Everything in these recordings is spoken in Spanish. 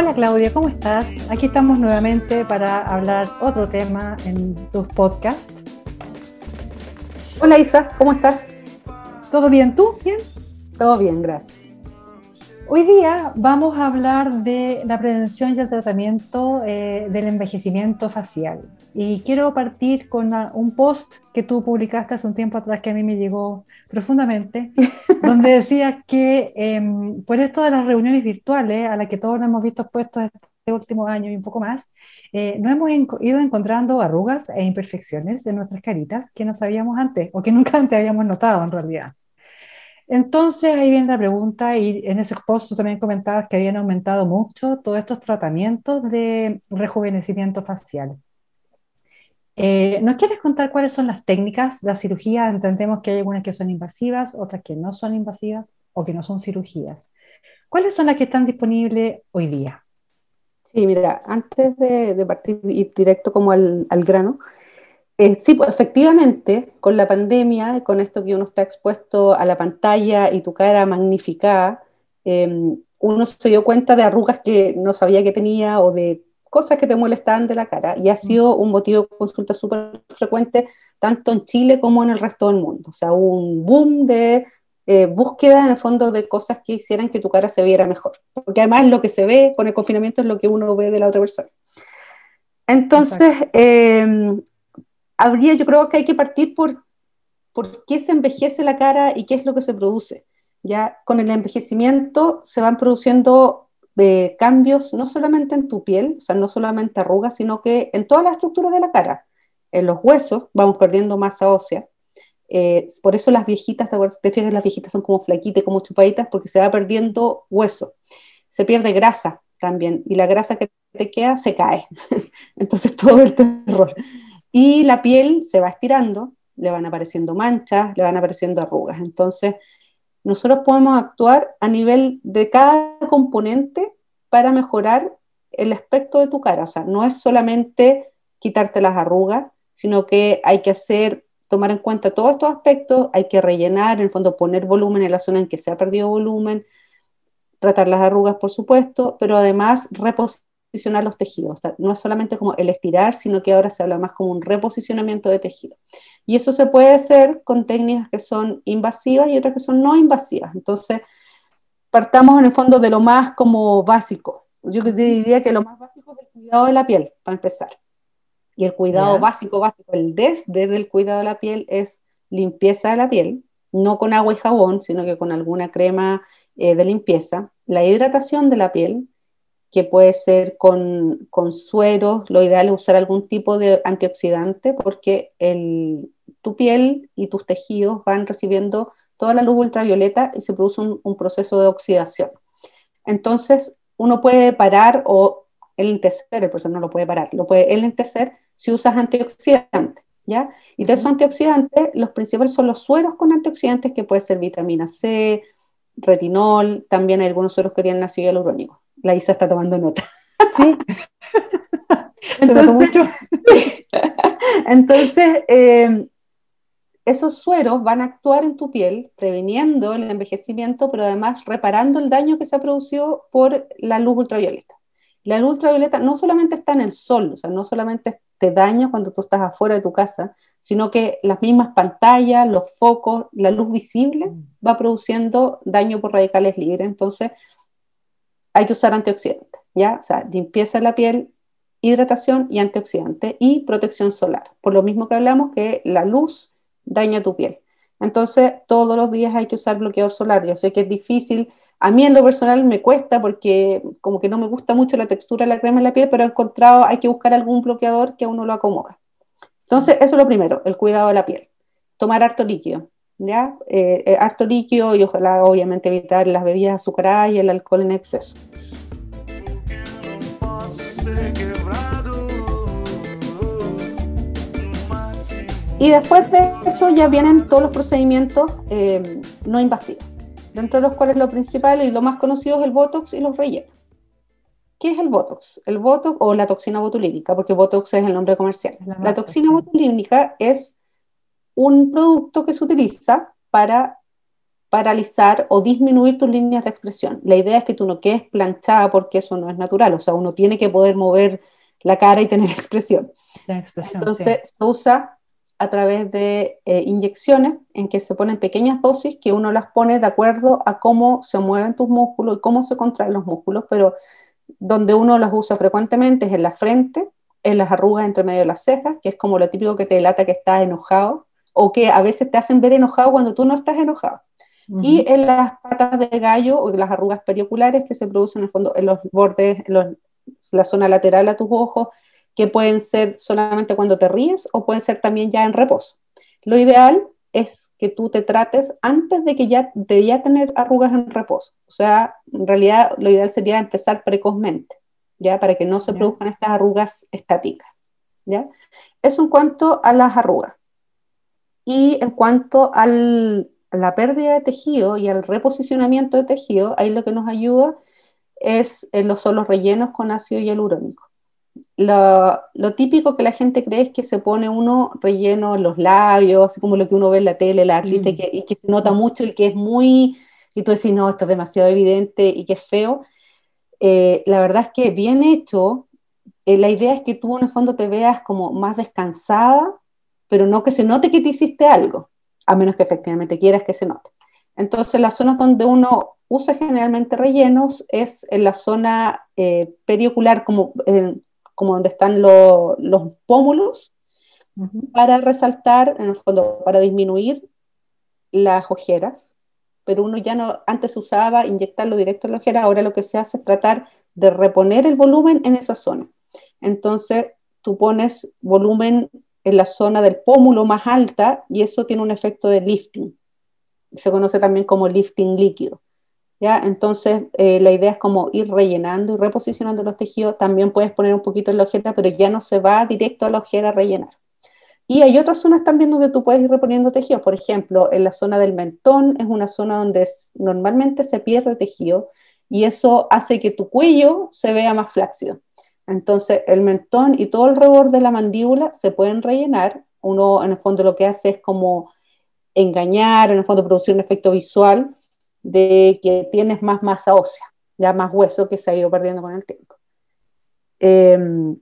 Hola Claudia, ¿cómo estás? Aquí estamos nuevamente para hablar otro tema en tus podcasts. Hola Isa, ¿cómo estás? ¿Todo bien? ¿Tú? ¿Bien? Todo bien, gracias. Hoy día vamos a hablar de la prevención y el tratamiento eh, del envejecimiento facial. Y quiero partir con un post que tú publicaste hace un tiempo atrás que a mí me llegó profundamente, donde decía que em, por esto de las reuniones virtuales a las que todos nos hemos visto expuestos este último año y un poco más, eh, nos hemos ido encontrando arrugas e imperfecciones en nuestras caritas que no sabíamos antes o que nunca antes habíamos notado en realidad. Entonces ahí viene la pregunta y en ese post también comentabas que habían aumentado mucho todos estos tratamientos de rejuvenecimiento facial. Eh, ¿Nos quieres contar cuáles son las técnicas de la cirugía? Entendemos que hay algunas que son invasivas, otras que no son invasivas o que no son cirugías. ¿Cuáles son las que están disponibles hoy día? Sí, mira, antes de, partir directo como al grano, eh, sí, pues efectivamente, con la pandemia, con esto que uno está expuesto a la pantalla y tu cara magnificada, em, uno se dio cuenta de arrugas que no sabía que tenía o de cosas que te molestaban de la cara y ha mm. sido un motivo de consulta súper frecuente tanto en Chile como en el resto del mundo. O sea, un boom de eh, búsqueda en el fondo de cosas que hicieran que tu cara se viera mejor. Porque además lo que se ve con el confinamiento es lo que uno ve de la otra persona. Entonces, habría, yo creo que hay que partir por por qué se envejece la cara y qué es lo que se produce. Ya con el envejecimiento se van produciendo eh, cambios no solamente en tu piel, o sea, no solamente arrugas, sino que en toda la estructura de la cara. En los huesos vamos perdiendo masa ósea. Eh, por eso las viejitas, te fijas, las viejitas son como flaquitas, como chupaditas, porque se va perdiendo hueso. Se pierde grasa también, y la grasa que te queda se cae. Entonces todo el terror. Y la piel se va estirando, le van apareciendo manchas, le van apareciendo arrugas. Entonces, nosotros podemos actuar a nivel de cada componente para mejorar el aspecto de tu cara. O sea, no es solamente quitarte las arrugas, sino que hay que hacer, tomar en cuenta todos estos aspectos, hay que rellenar, en el fondo poner volumen en la zona en que se ha perdido volumen, tratar las arrugas, por supuesto, pero además reposicionar posicionar los tejidos. No es solamente como el estirar, sino que ahora se habla más como un reposicionamiento de tejido. Y eso se puede hacer con técnicas que son invasivas y otras que son no invasivas. Entonces, partamos en el fondo de lo más como básico. Yo diría que lo más básico es el cuidado de la piel, para empezar. Y el cuidado básico, básico, el desde del cuidado de la piel es limpieza de la piel, no con agua y jabón, sino que con alguna crema eh, de limpieza, la hidratación de la piel, que puede ser con, con sueros, lo ideal es usar algún tipo de antioxidante porque el, tu piel y tus tejidos van recibiendo toda la luz ultravioleta y se produce un, proceso de oxidación. Entonces, uno puede parar o enlentecer, el proceso no lo puede parar, lo puede enlentecer si usas antioxidantes, ¿ya? Y de esos antioxidantes, los principales son los sueros con antioxidantes, que puede ser vitamina C, retinol, también hay algunos sueros que tienen ácido hialurónico la Isa está tomando nota. Sí. entonces, mucho. entonces eh, esos sueros van a actuar en tu piel, previniendo el envejecimiento, pero además reparando el daño que se ha producido por la luz ultravioleta. La luz ultravioleta no solamente está en el sol, o sea, no solamente te daña cuando tú estás afuera de tu casa, sino que las mismas pantallas, los focos, la luz visible mm. va produciendo daño por radicales libres. Entonces, hay que usar antioxidantes, ¿ya? O sea, limpieza de la piel, hidratación y antioxidante y protección solar. Por lo mismo que hablamos que la luz daña tu piel. Entonces, todos los días hay que usar bloqueador solar. Yo sé que es difícil. A mí en lo personal me cuesta porque como que no me gusta mucho la textura de la crema en la piel, pero he encontrado, hay que buscar algún bloqueador que a uno lo acomoda. Entonces, eso es lo primero, el cuidado de la piel. Tomar harto líquido. ¿Ya? Eh, eh, harto líquido y ojalá obviamente evitar las bebidas azucaradas y el alcohol en exceso. Y después de eso ya vienen todos los procedimientos eh, no invasivos, dentro de los cuales lo principal y lo más conocido es el Botox y los rellenos. ¿Qué es el Botox? El Botox o la toxina botulínica, porque Botox es el nombre comercial. La, toxina botulínica es un producto que se utiliza para paralizar o disminuir tus líneas de expresión. La idea es que tú no quedes planchada porque eso no es natural, o sea, uno tiene que poder mover la cara y tener expresión. Entonces se usa a través de eh, inyecciones en que se ponen pequeñas dosis que uno las pone de acuerdo a cómo se mueven tus músculos y cómo se contraen los músculos, pero donde uno las usa frecuentemente es en la frente, en las arrugas entre medio de las cejas, que es como lo típico que te delata que estás enojado, o que a veces te hacen ver enojado cuando tú no estás enojado. Y en las patas de gallo o las arrugas perioculares que se producen en el fondo en los bordes, en la zona lateral a tus ojos, que pueden ser solamente cuando te ríes o pueden ser también ya en reposo. Lo ideal es que tú te trates antes de que ya, de ya tener arrugas en reposo. O sea, en realidad lo ideal sería empezar precozmente, ¿ya? Para que no se produzcan estas arrugas estáticas, ¿ya? Eso en cuanto a las arrugas. Y en cuanto a la pérdida de tejido y al reposicionamiento de tejido, ahí lo que nos ayuda es en los solos rellenos con ácido hialurónico. Lo, lo, típico que la gente cree es que se pone uno relleno en los labios, así como lo que uno ve en la tele, la artista, mm. y, que, se nota mucho y que es muy, y tú decís, no, esto es demasiado evidente y que es feo. Eh, la verdad es que bien hecho, eh, la idea es que tú en el fondo te veas como más descansada, pero no que se note que te hiciste algo, a menos que efectivamente quieras que se note. Entonces, las zonas donde uno usa generalmente rellenos es en la zona eh, periocular, como, como donde están los pómulos, para resaltar, en el fondo, para disminuir las ojeras. Pero uno ya no, antes usaba inyectarlo directo en la ojera, ahora lo que se hace es tratar de reponer el volumen en esa zona. Entonces, tú pones volumen en la zona del pómulo más alta y eso tiene un efecto de lifting. Se conoce también como lifting líquido. ¿ya? Entonces, eh, la idea es como ir rellenando y reposicionando los tejidos. También puedes poner un poquito en la ojera, pero ya no se va directo a la ojera a rellenar. Y hay otras zonas también donde tú puedes ir reponiendo tejidos. Por ejemplo, en la zona del mentón es una zona donde normalmente se pierde tejido y eso hace que tu cuello se vea más flácido. Entonces, el mentón y todo el reborde de la mandíbula se pueden rellenar. Uno, en el fondo, lo que hace es como engañar, en el fondo, producir un efecto visual de que tienes más masa ósea, ya más hueso que se ha ido perdiendo con el tiempo. Em,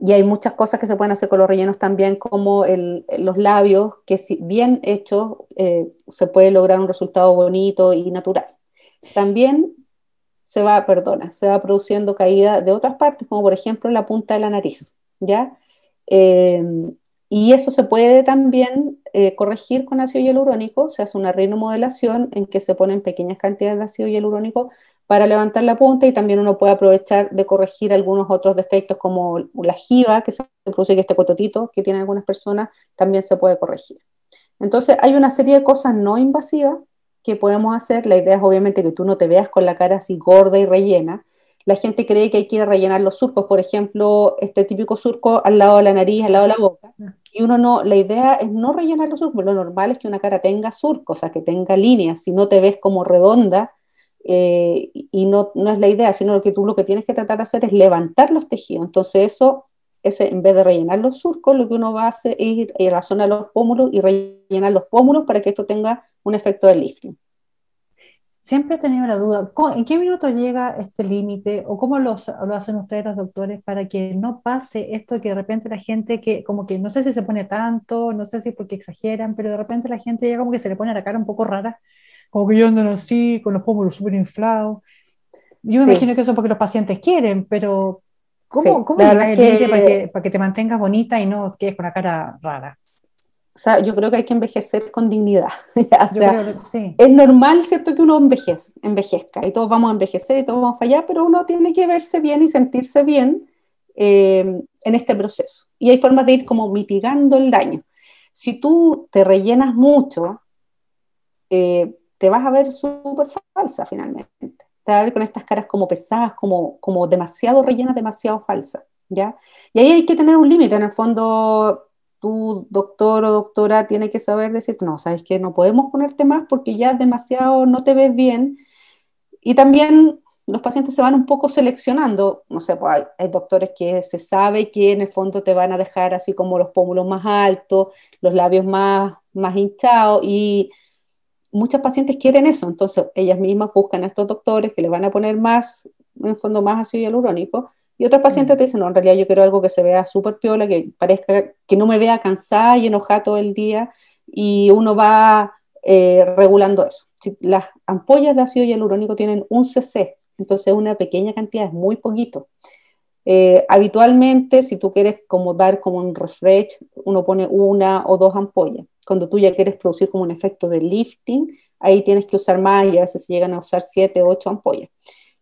y hay muchas cosas que se pueden hacer con los rellenos también, como los labios, que si bien hechos eh, se puede lograr un resultado bonito y natural. También se va, perdona, se va produciendo caída de otras partes, como por ejemplo la punta de la nariz, ¿ya? Eh, y eso se puede también eh, corregir con ácido hialurónico, se hace una rinomodelación en que se ponen pequeñas cantidades de ácido hialurónico para levantar la punta y también uno puede aprovechar de corregir algunos otros defectos como la jiba que se produce, que este cototito que tienen algunas personas, también se puede corregir. Entonces hay una serie de cosas no invasivas que podemos hacer. La idea es obviamente que tú no te veas con la cara así gorda y rellena. La gente cree que hay que ir a rellenar los surcos, por ejemplo, este típico surco al lado de la nariz, al lado de la boca. Y uno no, la idea es no rellenar los surcos, lo normal es que una cara tenga surcos, o sea, que tenga líneas, si no te ves como redonda, eh, y no, no es la idea, sino lo que tú lo que tienes que tratar de hacer es levantar los tejidos. Entonces eso, ese, en vez de rellenar los surcos, lo que uno va a hacer es ir a la zona de los pómulos y rellenar los pómulos para que esto tenga un efecto de lifting. Siempre he tenido la duda, ¿en qué minuto llega este límite o cómo lo, lo, hacen ustedes los doctores para que no pase esto que de repente la gente que como que no sé si se pone tanto, no sé si porque exageran, pero de repente la gente ya como que se le pone la cara un poco rara, como que yo ando así, con los pómulos súper inflados. Yo me imagino que eso es porque los pacientes quieren, pero ¿cómo, cómo llega el límite para que, para que te mantengas bonita y no quedes con la cara rara? O sea, yo creo que hay que envejecer con dignidad. o sea, es normal, ¿cierto?, que uno envejece, envejezca y todos vamos a envejecer y todos vamos a fallar, pero uno tiene que verse bien y sentirse bien eh, en este proceso. Y hay formas de ir como mitigando el daño. Si tú te rellenas mucho, eh, te vas a ver súper falsa finalmente. Te con estas caras como pesadas, como, como demasiado rellenas, demasiado falsas. ¿ya? Y ahí hay que tener un límite. En el fondo, tu doctor o doctora tiene que saber decir, no, sabes que no podemos ponerte más porque ya demasiado no te ves bien. Y también los pacientes se van un poco seleccionando, no sé, pues hay, doctores que se sabe que en el fondo te van a dejar así como los pómulos más altos, los labios más, más hinchados y, muchas pacientes quieren eso, entonces ellas mismas buscan a estos doctores que le van a poner más, en fondo, más ácido hialurónico, y otras pacientes te dicen, no, en realidad yo quiero algo que se vea súper piola, que parezca, que no me vea cansada y enojada todo el día, y uno va eh, regulando eso. las ampollas de ácido hialurónico tienen un cc, entonces una pequeña cantidad, es muy poquito. Eh, habitualmente, si tú quieres como dar como un refresh, uno pone una o dos ampollas. Cuando tú ya quieres producir como un efecto de lifting, ahí tienes que usar más y a veces se llegan a usar siete o ocho ampollas.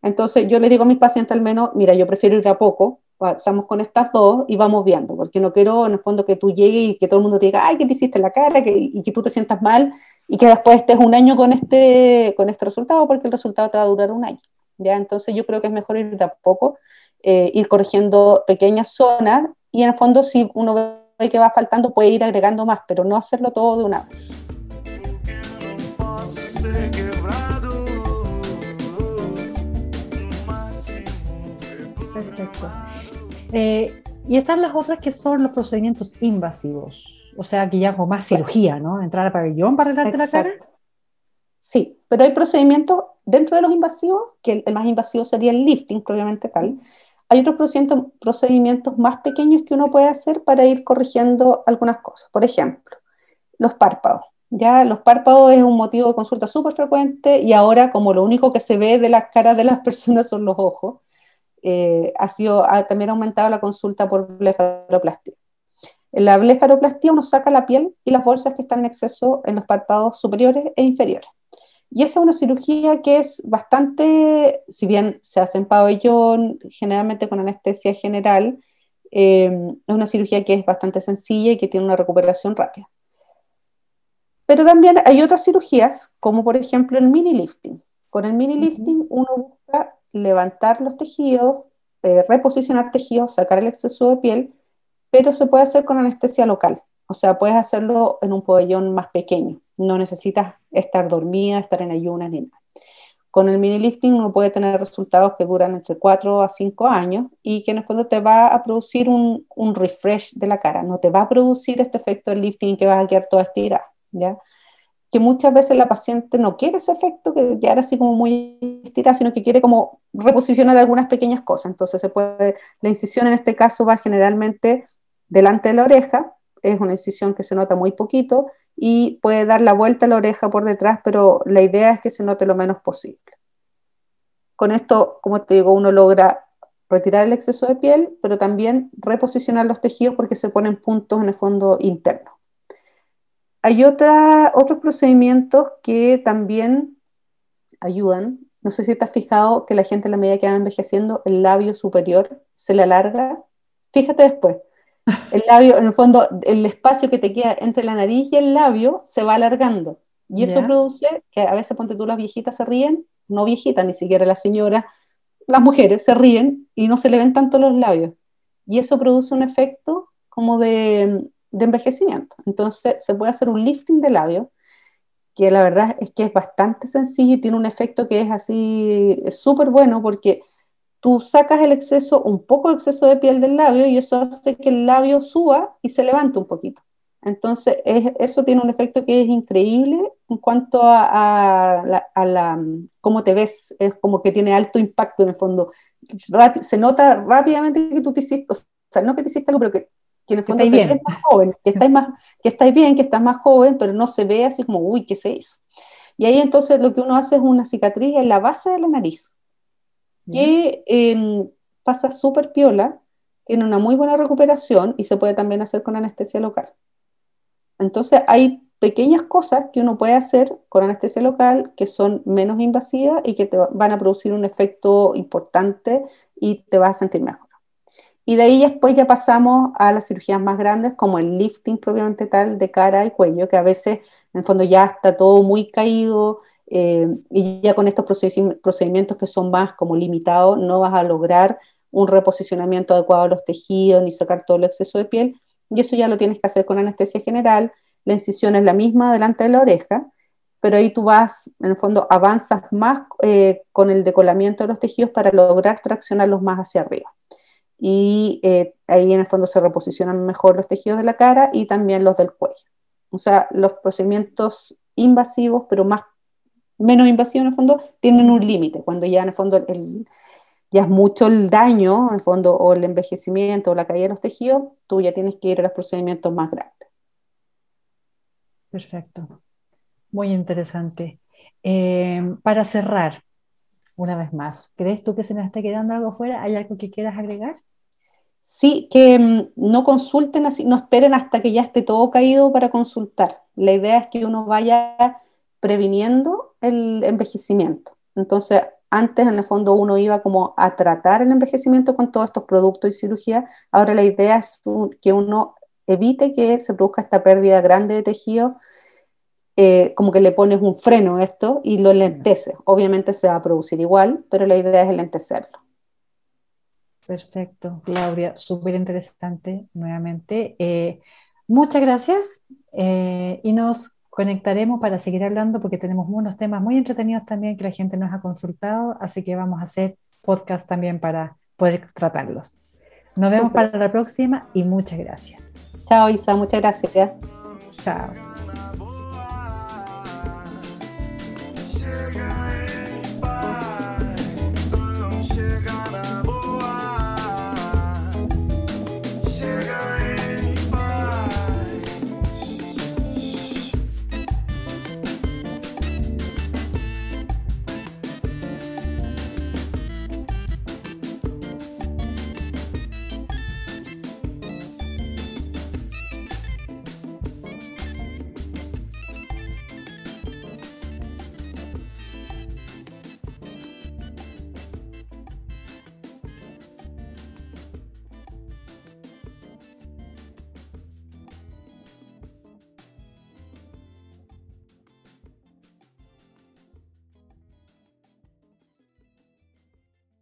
Entonces yo le digo a mis pacientes al menos, mira, yo prefiero ir de a poco, estamos con estas dos y vamos viendo, porque no quiero en el fondo que tú llegues y que todo el mundo te diga, ay, ¿qué te hiciste en la cara? y que tú te sientas mal y que después estés un año con este, con este resultado, porque el resultado te va a durar un año. ¿ya? Entonces yo creo que es mejor ir de a poco, eh, ir corrigiendo pequeñas zonas y en el fondo si uno ve que va faltando puede ir agregando más, pero no hacerlo todo de una vez. Perfecto. Eh, y están las otras que son los procedimientos invasivos, o sea, que ya con más cirugía, ¿no? Entrar al pabellón para arreglarte la cara. Sí, pero hay procedimientos dentro de los invasivos, que el, más invasivo sería el lifting, probablemente tal. Hay otros procedimientos, más pequeños que uno puede hacer para ir corrigiendo algunas cosas. Por ejemplo, los párpados. Ya los párpados es un motivo de consulta súper frecuente y ahora como lo único que se ve de las caras de las personas son los ojos, eh, ha sido, también aumentado la consulta por blefaroplastia. En la blefaroplastia uno saca la piel y las bolsas que están en exceso en los párpados superiores e inferiores. Y esa es una cirugía que es bastante, si bien se hace en pabellón, generalmente con anestesia general, eh, es una cirugía que es bastante sencilla y que tiene una recuperación rápida. Pero también hay otras cirugías, como por ejemplo el mini lifting. Con el mini lifting uno busca levantar los tejidos, eh, reposicionar tejidos, sacar el exceso de piel, pero se puede hacer con anestesia local. O sea, puedes hacerlo en un pabellón más pequeño. No necesitas estar dormida, estar en ayunas ni nada. Con el mini lifting uno puede tener resultados que duran entre 4 a 5 años y que en el fondo te va a producir un, un refresh de la cara. No te va a producir este efecto de lifting que vas a quedar toda estirada. ¿ya? que muchas veces la paciente no quiere ese efecto, que quedar así como muy estirada, sino que quiere como reposicionar algunas pequeñas cosas. Entonces se puede, la incisión en este caso va generalmente delante de la oreja, es una incisión que se nota muy poquito y puede dar la vuelta a la oreja por detrás, pero la idea es que se note lo menos posible. Con esto, como te digo, uno logra retirar el exceso de piel, pero también reposicionar los tejidos porque se ponen puntos en el fondo interno. Hay otros procedimientos que también ayudan. No sé si te has fijado que la gente a la medida que va envejeciendo, el labio superior se le alarga. Fíjate después. El labio, en el fondo, el espacio que te queda entre la nariz y el labio se va alargando. Y eso produce que a veces, ponte tú, las viejitas se ríen, no viejitas, ni siquiera las señoras, las mujeres se ríen y no se le ven tanto los labios. Y eso produce un efecto como de de envejecimiento. Entonces se puede hacer un lifting de labio, que la verdad es que es bastante sencillo y tiene un efecto que es así súper bueno porque tú sacas el exceso, un poco de exceso de piel del labio y eso hace que el labio suba y se levante un poquito. Entonces, eso tiene un efecto que es increíble en cuanto a, la, cómo te ves, es como que tiene alto impacto en el fondo. se nota rápidamente que tú te hiciste, o sea, no que te hiciste algo, pero que que en el fondo bien. más joven, que estáis, más, que estáis bien, que estás más joven, pero no se ve así como, uy, ¿qué se hizo? Y ahí entonces lo que uno hace es una cicatriz en la base de la nariz, que em, pasa súper piola, tiene una muy buena recuperación y se puede también hacer con anestesia local. Entonces hay pequeñas cosas que uno puede hacer con anestesia local que son menos invasivas y que te van a producir un efecto importante y te vas a sentir mejor. Y de ahí después ya pasamos a las cirugías más grandes, como el lifting propiamente tal de cara y cuello, que a veces en el fondo ya está todo muy caído eh, y ya con estos procedimientos que son más como limitados no vas a lograr un reposicionamiento adecuado de los tejidos ni sacar todo el exceso de piel. Y eso ya lo tienes que hacer con anestesia general. La incisión es la misma delante de la oreja, pero ahí tú vas, en el fondo, avanzas más eh, con el decolamiento de los tejidos para lograr traccionarlos más hacia arriba y eh, ahí en el fondo se reposicionan mejor los tejidos de la cara y también los del cuello. O sea, los procedimientos invasivos, pero más menos invasivos en el fondo, tienen un límite, cuando ya en el fondo el, ya es mucho el daño, en el fondo, o el envejecimiento o la caída de los tejidos, tú ya tienes que ir a los procedimientos más grandes. Perfecto. Muy interesante. Eh, para cerrar, una vez más, ¿crees tú que se nos está quedando algo fuera? ¿Hay algo que quieras agregar? Sí, que mm, no consulten así, no esperen hasta que ya esté todo caído para consultar. La idea es que uno vaya previniendo el envejecimiento. Entonces, antes en el fondo uno iba como a tratar el envejecimiento con todos estos productos y cirugía. Ahora la idea es que uno evite que se produzca esta pérdida grande de tejido, eh, como que le pones un freno a esto y lo lenteces. Obviamente se va a producir igual, pero la idea es lentecerlo. Perfecto, Claudia, súper interesante nuevamente. Eh, muchas gracias eh, y nos conectaremos para seguir hablando porque tenemos unos temas muy entretenidos también que la gente nos ha consultado, así que vamos a hacer podcast también para poder tratarlos. Nos vemos para la próxima y muchas gracias. Chao Isa, muchas gracias. Chao.